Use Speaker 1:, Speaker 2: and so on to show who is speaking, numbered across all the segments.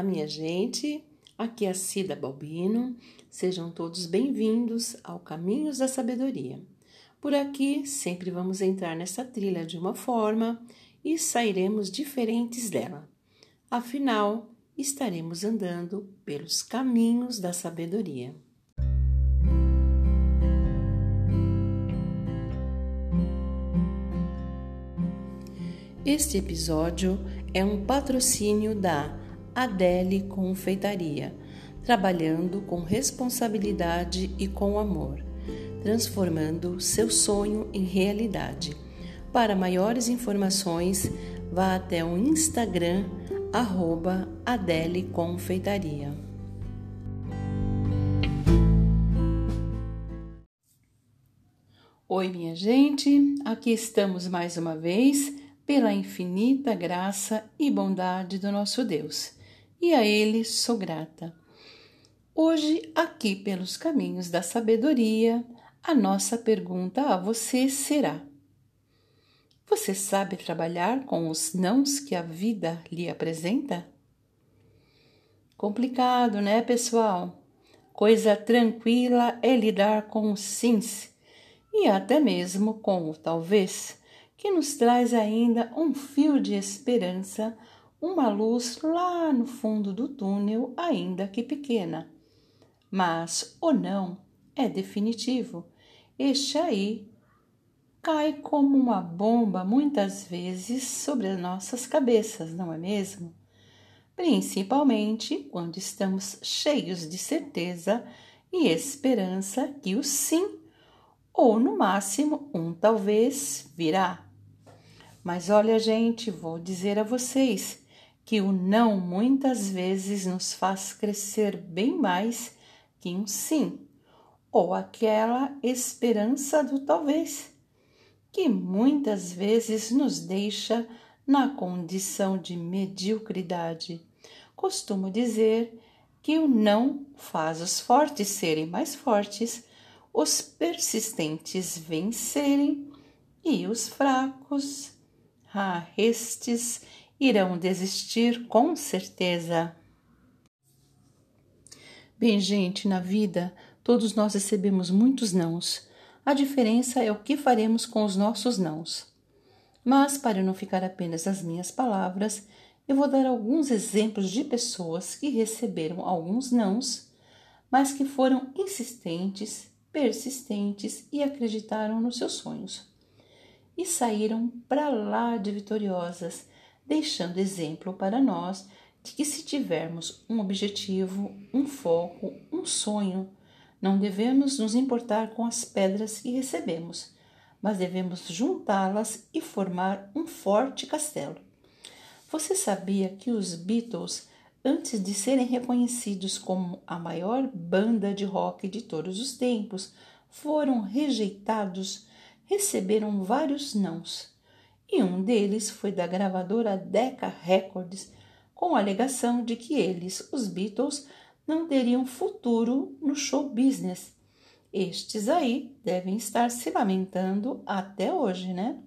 Speaker 1: Olá, minha gente. Aqui é a Cida Balbino. Sejam todos bem-vindos ao Caminhos da Sabedoria. Por aqui sempre vamos entrar nessa trilha de uma forma e sairemos diferentes dela. Afinal, estaremos andando pelos caminhos da sabedoria. Este episódio é um patrocínio da Adele Confeitaria, trabalhando com responsabilidade e com amor, transformando seu sonho em realidade. Para maiores informações, vá até o Instagram arroba Adele Confeitaria. Oi, minha gente, aqui estamos mais uma vez pela infinita graça e bondade do nosso Deus, e a Ele sou grata. Hoje, aqui pelos caminhos da sabedoria, a nossa pergunta a você será: Você sabe trabalhar com os nãos que a vida lhe apresenta? Complicado, né, pessoal? Coisa tranquila é lidar com os sims e até mesmo com o talvez que nos traz ainda um fio de esperança, uma luz lá no fundo do túnel, ainda que pequena. Mas o não é definitivo. Este aí cai como uma bomba muitas vezes sobre as nossas cabeças, não é mesmo? Principalmente quando estamos cheios de certeza e esperança que o sim, ou no máximo um talvez, virá. Mas olha, gente, vou dizer a vocês que o não muitas vezes nos faz crescer bem mais que um sim, ou aquela esperança do talvez, que muitas vezes nos deixa na condição de mediocridade. Costumo dizer que o não faz os fortes serem mais fortes, os persistentes vencerem e os fracos ah, estes irão desistir com certeza. Bem, gente, na vida todos nós recebemos muitos nãos. A diferença é o que faremos com os nossos nãos. Mas, para não ficar apenas as minhas palavras, eu vou dar alguns exemplos de pessoas que receberam alguns nãos, mas que foram insistentes, persistentes e acreditaram nos seus sonhos e saíram para lá de vitoriosas, deixando exemplo para nós de que se tivermos um objetivo, um foco, um sonho, não devemos nos importar com as pedras que recebemos, mas devemos juntá-las e formar um forte castelo. Você sabia que os Beatles, antes de serem reconhecidos como a maior banda de rock de todos os tempos, foram rejeitados receberam vários nãos, e um deles foi da gravadora Decca Records, com a alegação de que eles, os Beatles, não teriam futuro no show business. Estes aí devem estar se lamentando até hoje, né?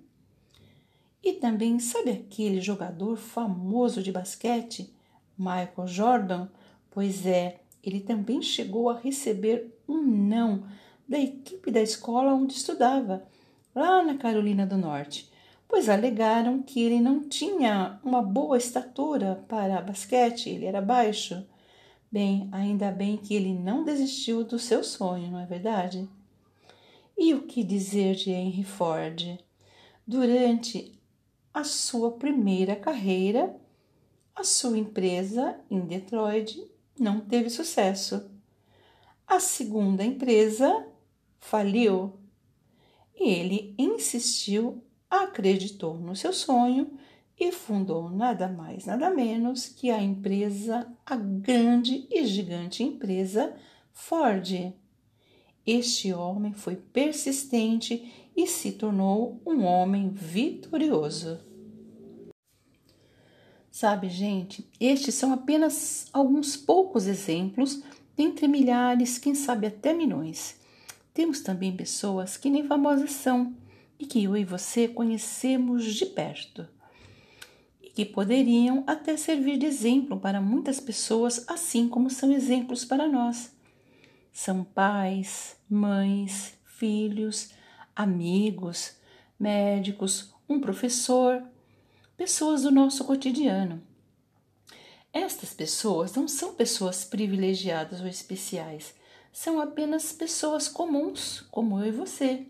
Speaker 1: E também sabe aquele jogador famoso de basquete, Michael Jordan? Pois é, ele também chegou a receber um não da equipe da escola onde estudava lá na Carolina do Norte, pois alegaram que ele não tinha uma boa estatura para basquete, ele era baixo. Bem, ainda bem que ele não desistiu do seu sonho, não é verdade? E o que dizer de Henry Ford? Durante a sua primeira carreira, a sua empresa em Detroit não teve sucesso. A segunda empresa faliu ele insistiu, acreditou no seu sonho e fundou nada mais, nada menos que a empresa, a grande e gigante empresa Ford. Este homem foi persistente e se tornou um homem vitorioso. Sabe, gente, estes são apenas alguns poucos exemplos dentre milhares, quem sabe até milhões temos também pessoas que nem famosas são e que eu e você conhecemos de perto. E que poderiam até servir de exemplo para muitas pessoas, assim como são exemplos para nós. São pais, mães, filhos, amigos, médicos, um professor, pessoas do nosso cotidiano. Estas pessoas não são pessoas privilegiadas ou especiais, são apenas pessoas comuns, como eu e você,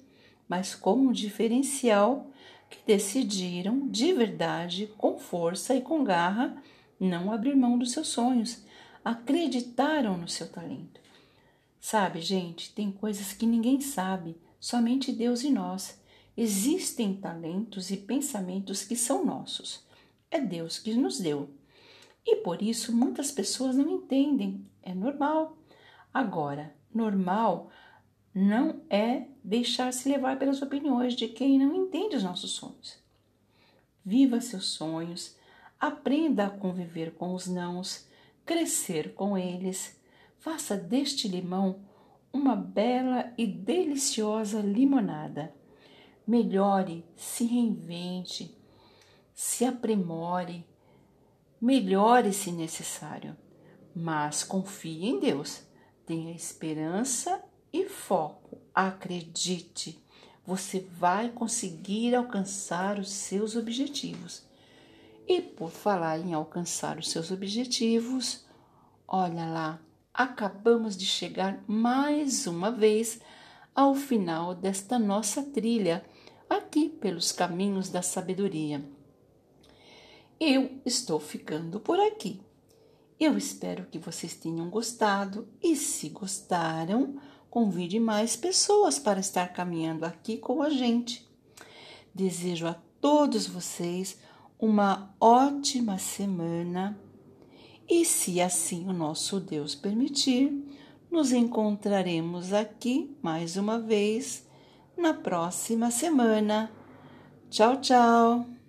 Speaker 1: mas com um diferencial que decidiram de verdade, com força e com garra, não abrir mão dos seus sonhos, acreditaram no seu talento. Sabe, gente, tem coisas que ninguém sabe, somente Deus e nós. Existem talentos e pensamentos que são nossos. É Deus que nos deu. E por isso muitas pessoas não entendem. É normal. Agora, normal não é deixar-se levar pelas opiniões de quem não entende os nossos sonhos. Viva seus sonhos, aprenda a conviver com os nãos, crescer com eles, faça deste limão uma bela e deliciosa limonada. Melhore, se reinvente, se aprimore, melhore se necessário, mas confie em Deus, tenha esperança e foco. Acredite, você vai conseguir alcançar os seus objetivos. E por falar em alcançar os seus objetivos, olha lá, acabamos de chegar mais uma vez ao final desta nossa trilha, aqui pelos caminhos da sabedoria. Eu estou ficando por aqui. Eu espero que vocês tenham gostado e, se gostaram, convide mais pessoas para estar caminhando aqui com a gente. Desejo a todos vocês uma ótima semana e, se assim o nosso Deus permitir, nos encontraremos aqui mais uma vez na próxima semana. Tchau, tchau!